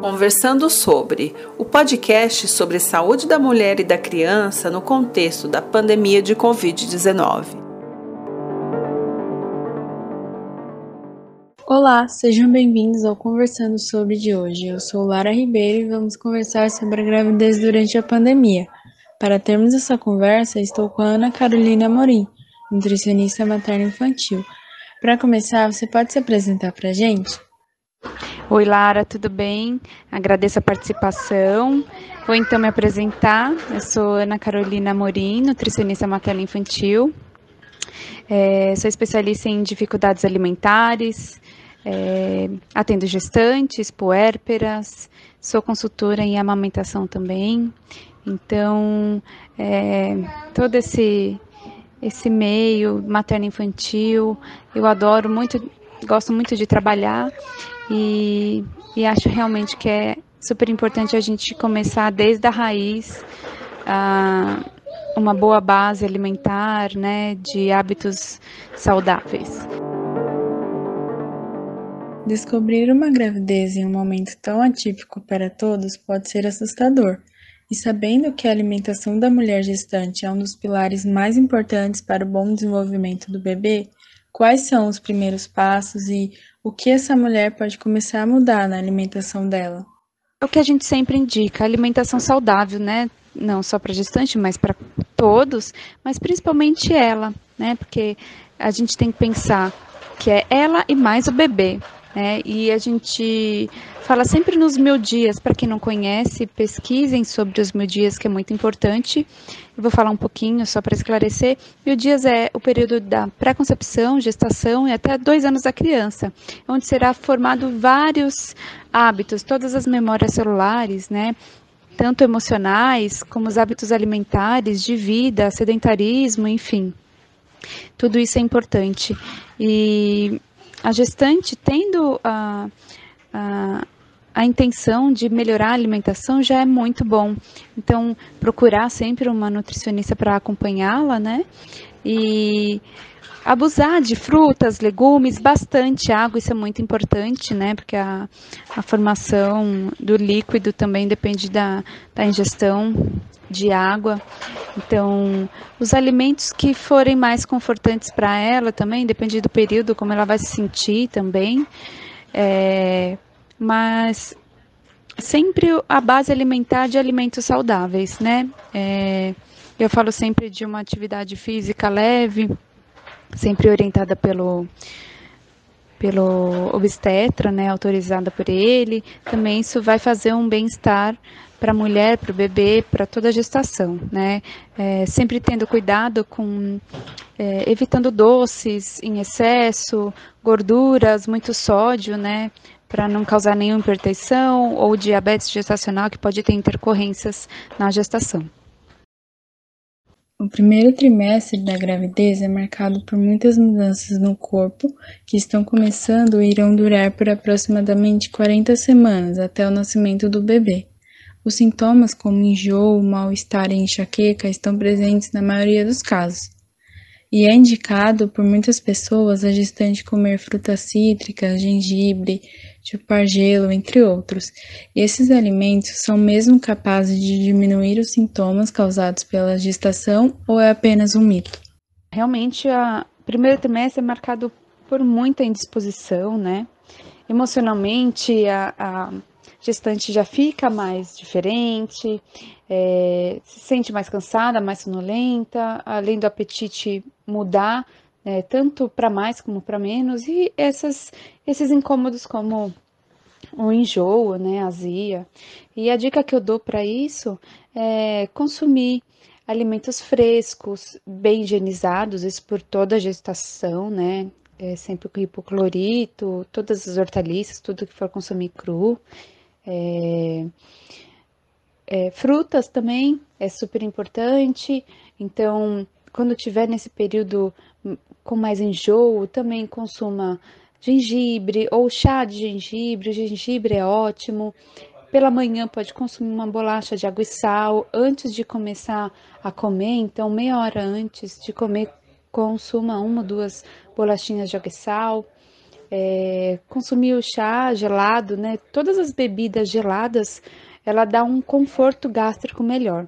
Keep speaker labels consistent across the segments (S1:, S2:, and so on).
S1: Conversando sobre o podcast sobre saúde da mulher e da criança no contexto da pandemia de Covid-19.
S2: Olá, sejam bem-vindos ao Conversando sobre de hoje. Eu sou Lara Ribeiro e vamos conversar sobre a gravidez durante a pandemia. Para termos essa conversa, estou com a Ana Carolina Morim, nutricionista materno-infantil. Para começar, você pode se apresentar para a gente?
S3: Oi, Lara, tudo bem? Agradeço a participação. Vou então me apresentar. Eu sou Ana Carolina Morim, nutricionista materno-infantil. É, sou especialista em dificuldades alimentares, é, atendo gestantes, puérperas, sou consultora em amamentação também. Então, é, todo esse esse meio materno-infantil, eu adoro muito, gosto muito de trabalhar e, e acho realmente que é super importante a gente começar desde a raiz, a, uma boa base alimentar, né, de hábitos saudáveis.
S2: Descobrir uma gravidez em um momento tão atípico para todos pode ser assustador. E sabendo que a alimentação da mulher gestante é um dos pilares mais importantes para o bom desenvolvimento do bebê, quais são os primeiros passos e o que essa mulher pode começar a mudar na alimentação dela?
S3: É o que a gente sempre indica, alimentação saudável, né? Não só para gestante, mas para todos, mas principalmente ela, né? Porque a gente tem que pensar que é ela e mais o bebê. Né? E a gente fala sempre nos mil dias, para quem não conhece, pesquisem sobre os mil dias, que é muito importante. Eu vou falar um pouquinho só para esclarecer. Mil dias é o período da pré-concepção, gestação e até dois anos da criança, onde será formado vários hábitos, todas as memórias celulares, né? Tanto emocionais como os hábitos alimentares, de vida, sedentarismo, enfim. Tudo isso é importante. E a gestante tendo a, a, a intenção de melhorar a alimentação já é muito bom. Então, procurar sempre uma nutricionista para acompanhá-la, né? E abusar de frutas, legumes, bastante água, isso é muito importante, né? Porque a, a formação do líquido também depende da, da ingestão de água. Então, os alimentos que forem mais confortantes para ela também, depende do período, como ela vai se sentir também. É, mas sempre a base alimentar de alimentos saudáveis, né? É, eu falo sempre de uma atividade física leve, sempre orientada pelo pelo obstetra, né, autorizada por ele. Também isso vai fazer um bem-estar para a mulher, para o bebê, para toda a gestação, né? É, sempre tendo cuidado com é, evitando doces em excesso, gorduras, muito sódio, né? Para não causar nenhuma hipertensão ou diabetes gestacional que pode ter intercorrências na gestação.
S2: O primeiro trimestre da gravidez é marcado por muitas mudanças no corpo que estão começando e irão durar por aproximadamente 40 semanas até o nascimento do bebê. Os sintomas como enjoo, mal-estar e enxaqueca estão presentes na maioria dos casos. E é indicado por muitas pessoas a gestante comer frutas cítricas, gengibre, chupar gelo, entre outros. Esses alimentos são mesmo capazes de diminuir os sintomas causados pela gestação ou é apenas um mito?
S3: Realmente, o primeiro trimestre é marcado por muita indisposição, né? Emocionalmente, a, a gestante já fica mais diferente, é, se sente mais cansada, mais sonolenta, além do apetite mudar, é, tanto para mais como para menos, e essas, esses incômodos como o enjoo, né, azia. E a dica que eu dou para isso é consumir alimentos frescos, bem higienizados, isso por toda a gestação, né? É, sempre com hipoclorito, todas as hortaliças, tudo que for consumir cru. É, é, frutas também é super importante. Então, quando tiver nesse período com mais enjoo, também consuma gengibre ou chá de gengibre. O gengibre é ótimo. Pela manhã pode consumir uma bolacha de água e sal antes de começar a comer. Então, meia hora antes de comer, consuma uma ou duas bolachinhas de água e sal. É, consumir o chá gelado, né? Todas as bebidas geladas, ela dá um conforto gástrico melhor.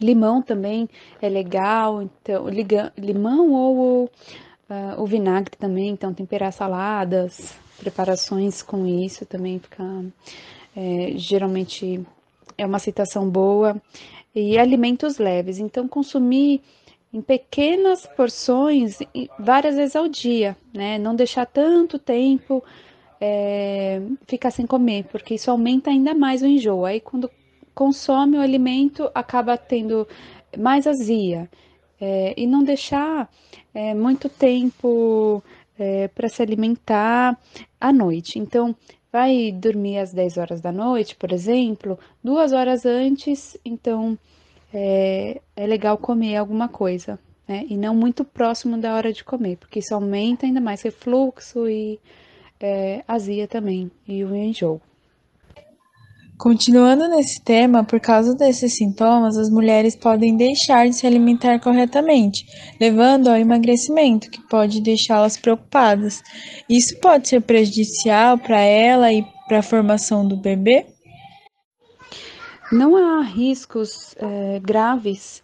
S3: Limão também é legal, então liga, limão ou uh, o vinagre também, então temperar saladas, preparações com isso também fica é, geralmente é uma aceitação boa e alimentos leves. Então consumir em pequenas porções, várias vezes ao dia, né? Não deixar tanto tempo é, ficar sem comer, porque isso aumenta ainda mais o enjoo. Aí, quando consome o alimento, acaba tendo mais azia. É, e não deixar é, muito tempo é, para se alimentar à noite. Então, vai dormir às 10 horas da noite, por exemplo, duas horas antes, então é, é legal comer alguma coisa, né? E não muito próximo da hora de comer, porque isso aumenta ainda mais refluxo e é, azia também, e o enjoo.
S2: Continuando nesse tema, por causa desses sintomas, as mulheres podem deixar de se alimentar corretamente, levando ao emagrecimento, que pode deixá-las preocupadas. Isso pode ser prejudicial para ela e para a formação do bebê?
S3: Não há riscos é, graves,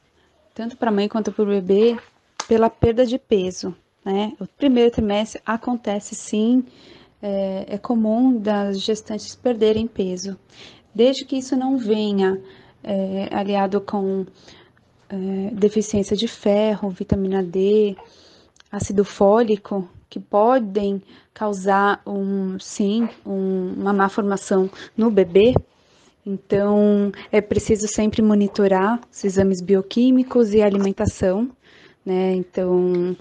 S3: tanto para a mãe quanto para o bebê, pela perda de peso. Né? O primeiro trimestre acontece sim, é, é comum das gestantes perderem peso desde que isso não venha é, aliado com é, deficiência de ferro, vitamina D, ácido fólico, que podem causar um, sim, um, uma má formação no bebê. Então, é preciso sempre monitorar os exames bioquímicos e alimentação, né? Então,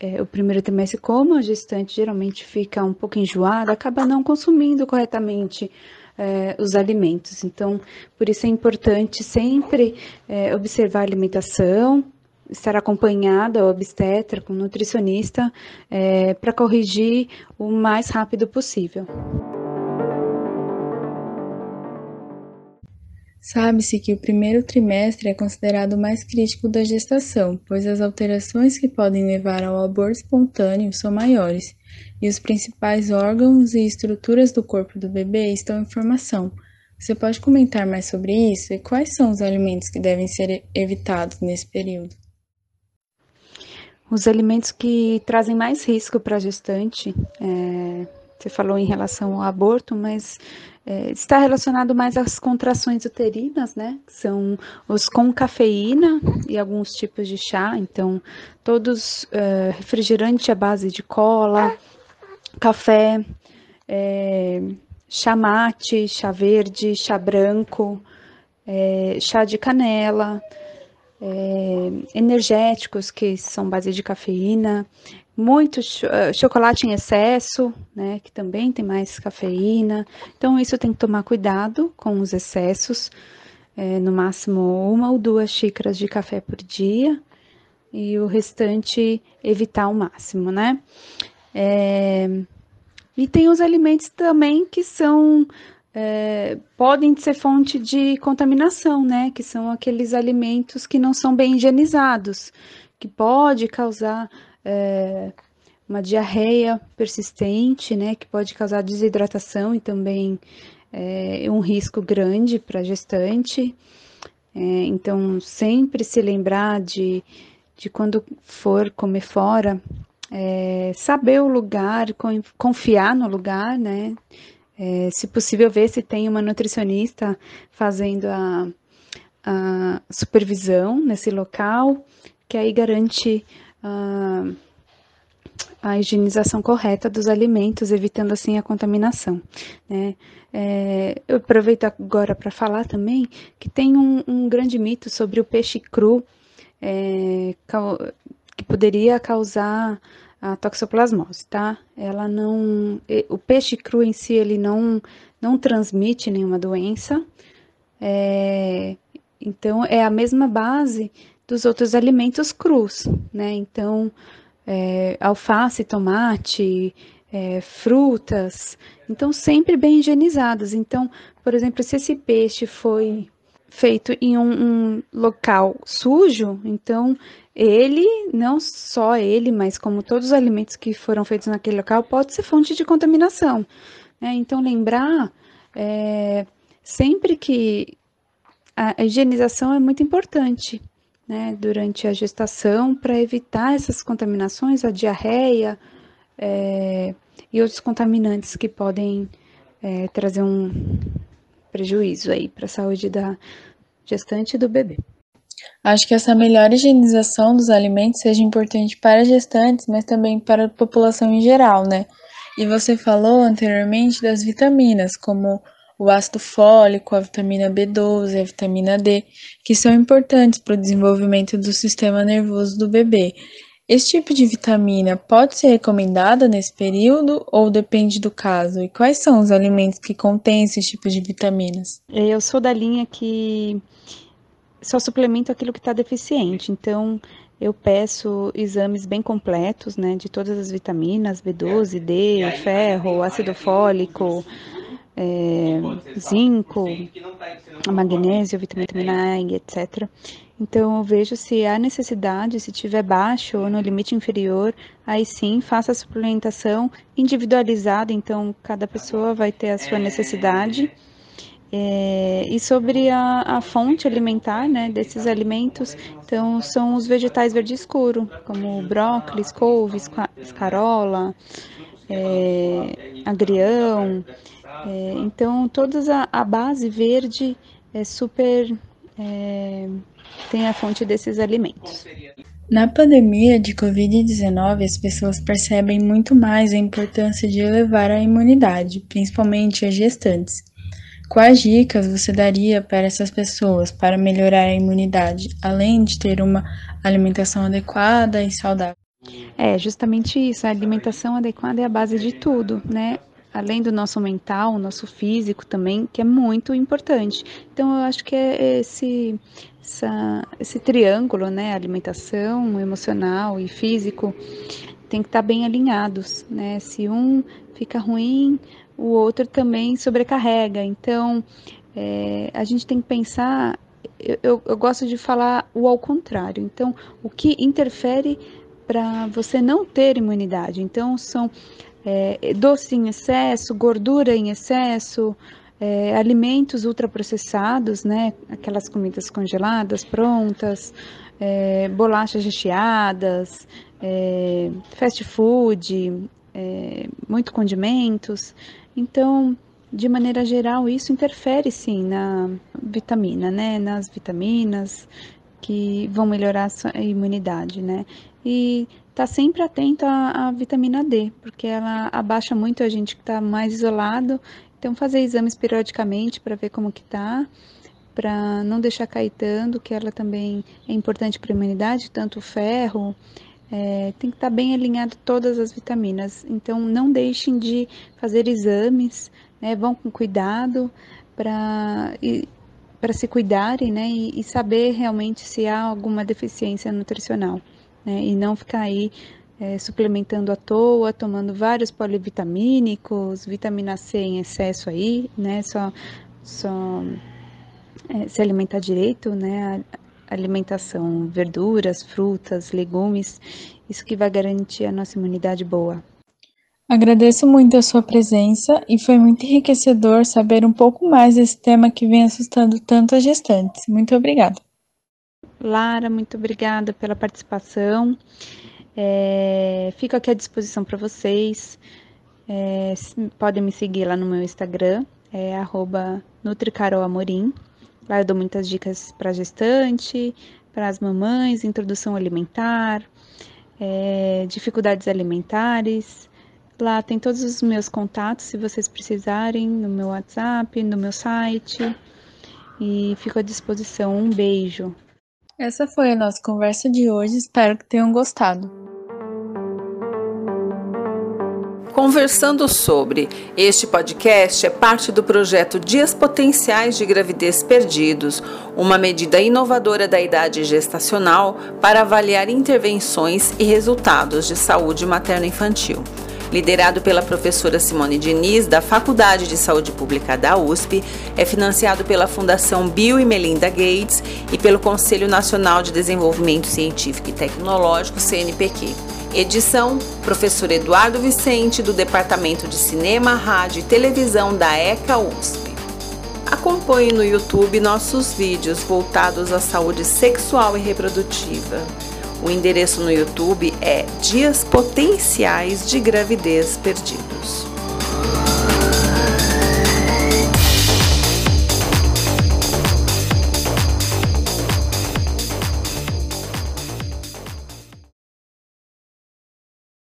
S3: é, o primeiro trimestre, como a gestante geralmente fica um pouco enjoada, acaba não consumindo corretamente é, os alimentos. Então, por isso é importante sempre é, observar a alimentação, estar acompanhada obstetra, com nutricionista, é, para corrigir o mais rápido possível.
S2: Sabe-se que o primeiro trimestre é considerado o mais crítico da gestação, pois as alterações que podem levar ao aborto espontâneo são maiores e os principais órgãos e estruturas do corpo do bebê estão em formação. Você pode comentar mais sobre isso e quais são os alimentos que devem ser evitados nesse período?
S3: Os alimentos que trazem mais risco para a gestante, é, você falou em relação ao aborto, mas é, está relacionado mais às contrações uterinas, né? São os com cafeína e alguns tipos de chá. Então, todos é, refrigerante à base de cola, café, é, chá mate, chá verde, chá branco, é, chá de canela, é, energéticos que são base de cafeína, muito uh, chocolate em excesso, né, que também tem mais cafeína. Então, isso tem que tomar cuidado com os excessos, é, no máximo uma ou duas xícaras de café por dia, e o restante evitar ao máximo, né? É, e tem os alimentos também que são é, podem ser fonte de contaminação, né? Que são aqueles alimentos que não são bem higienizados, que pode causar é, uma diarreia persistente, né, que pode causar desidratação e também é, um risco grande para a gestante. É, então, sempre se lembrar de, de quando for comer fora, é, saber o lugar, confiar no lugar, né? É, se possível, ver se tem uma nutricionista fazendo a, a supervisão nesse local, que aí garante a, a higienização correta dos alimentos, evitando assim a contaminação. Né? É, eu aproveito agora para falar também que tem um, um, grande mito sobre o peixe cru é, que poderia causar a toxoplasmose, tá? Ela não, o peixe cru em si ele não não transmite nenhuma doença, é, então é a mesma base dos outros alimentos crus, né? Então, é, alface, tomate, é, frutas, então sempre bem higienizados. Então, por exemplo, se esse peixe foi feito em um, um local sujo, então ele, não só ele, mas como todos os alimentos que foram feitos naquele local, pode ser fonte de contaminação. Né? Então, lembrar é, sempre que a higienização é muito importante né, durante a gestação para evitar essas contaminações, a diarreia é, e outros contaminantes que podem é, trazer um prejuízo aí para a saúde da gestante e do bebê.
S2: Acho que essa melhor higienização dos alimentos seja importante para gestantes, mas também para a população em geral, né? E você falou anteriormente das vitaminas, como o ácido fólico, a vitamina B12, a vitamina D, que são importantes para o desenvolvimento do sistema nervoso do bebê. Esse tipo de vitamina pode ser recomendada nesse período ou depende do caso? E quais são os alimentos que contêm esse tipo de vitaminas?
S3: Eu sou da linha que só suplemento aquilo que está deficiente. Então, eu peço exames bem completos, né, de todas as vitaminas, B12, D, ferro, ácido fólico, é, zinco, magnésio, vitamina A, etc. Então, eu vejo se há necessidade, se tiver baixo ou no limite inferior, aí sim faça a suplementação individualizada, então cada pessoa vai ter a sua necessidade é, e sobre a, a, fonte alimentar né, desses alimentos, então são os vegetais verde escuro, como brócolis, couve, escarola, é, agrião. É, então, toda a, a, base verde é super. É, tem a fonte desses alimentos.
S2: Na pandemia de Covid-19, as pessoas percebem muito mais a importância de elevar a imunidade, principalmente as gestantes. Quais dicas você daria para essas pessoas para melhorar a imunidade, além de ter uma alimentação adequada e saudável?
S3: É justamente isso, a alimentação adequada é a base de tudo, né? Além do nosso mental, o nosso físico também, que é muito importante. Então, eu acho que é esse, essa, esse triângulo, né? Alimentação, emocional e físico, tem que estar bem alinhados, né? Se um fica ruim, o outro também sobrecarrega. Então, é, a gente tem que pensar. Eu, eu, eu gosto de falar o ao contrário. Então, o que interfere para você não ter imunidade? Então, são é, doce em excesso, gordura em excesso, é, alimentos ultraprocessados, né? Aquelas comidas congeladas, prontas, é, bolachas recheadas, é, fast food, é, muito condimentos. Então, de maneira geral, isso interfere sim na vitamina, né? Nas vitaminas que vão melhorar a imunidade, né? E tá sempre atento à, à vitamina D, porque ela abaixa muito a gente que está mais isolado. Então, fazer exames periodicamente para ver como que tá, para não deixar cair tanto, que ela também é importante para a imunidade, tanto o ferro, é, tem que estar tá bem alinhado todas as vitaminas. Então, não deixem de fazer exames, né? Vão com cuidado para se cuidarem, né? E, e, saber realmente se há alguma deficiência nutricional, né? E não ficar aí é, suplementando à toa, tomando vários polivitamínicos, vitamina C em excesso aí, né? Só, só é, se alimentar direito, né? alimentação, verduras, frutas, legumes, isso que vai garantir a nossa imunidade boa.
S2: Agradeço muito a sua presença e foi muito enriquecedor saber um pouco mais desse tema que vem assustando tanto as gestantes. Muito obrigada.
S3: Lara, muito obrigada pela participação. É, fico aqui à disposição para vocês. É, podem me seguir lá no meu Instagram, é NutriCarolAmorim. Lá eu dou muitas dicas para gestante, para as mamães, introdução alimentar, é, dificuldades alimentares. Lá tem todos os meus contatos, se vocês precisarem, no meu WhatsApp, no meu site. E fico à disposição. Um beijo.
S2: Essa foi a nossa conversa de hoje. Espero que tenham gostado.
S1: Conversando sobre este podcast é parte do projeto Dias Potenciais de Gravidez Perdidos, uma medida inovadora da idade gestacional para avaliar intervenções e resultados de saúde materno-infantil. Liderado pela professora Simone Diniz, da Faculdade de Saúde Pública da USP, é financiado pela Fundação Bill e Melinda Gates e pelo Conselho Nacional de Desenvolvimento Científico e Tecnológico, CNPq. Edição: Professor Eduardo Vicente, do Departamento de Cinema, Rádio e Televisão da ECA USP. Acompanhe no YouTube nossos vídeos voltados à saúde sexual e reprodutiva. O endereço no YouTube é Dias Potenciais de Gravidez Perdidos.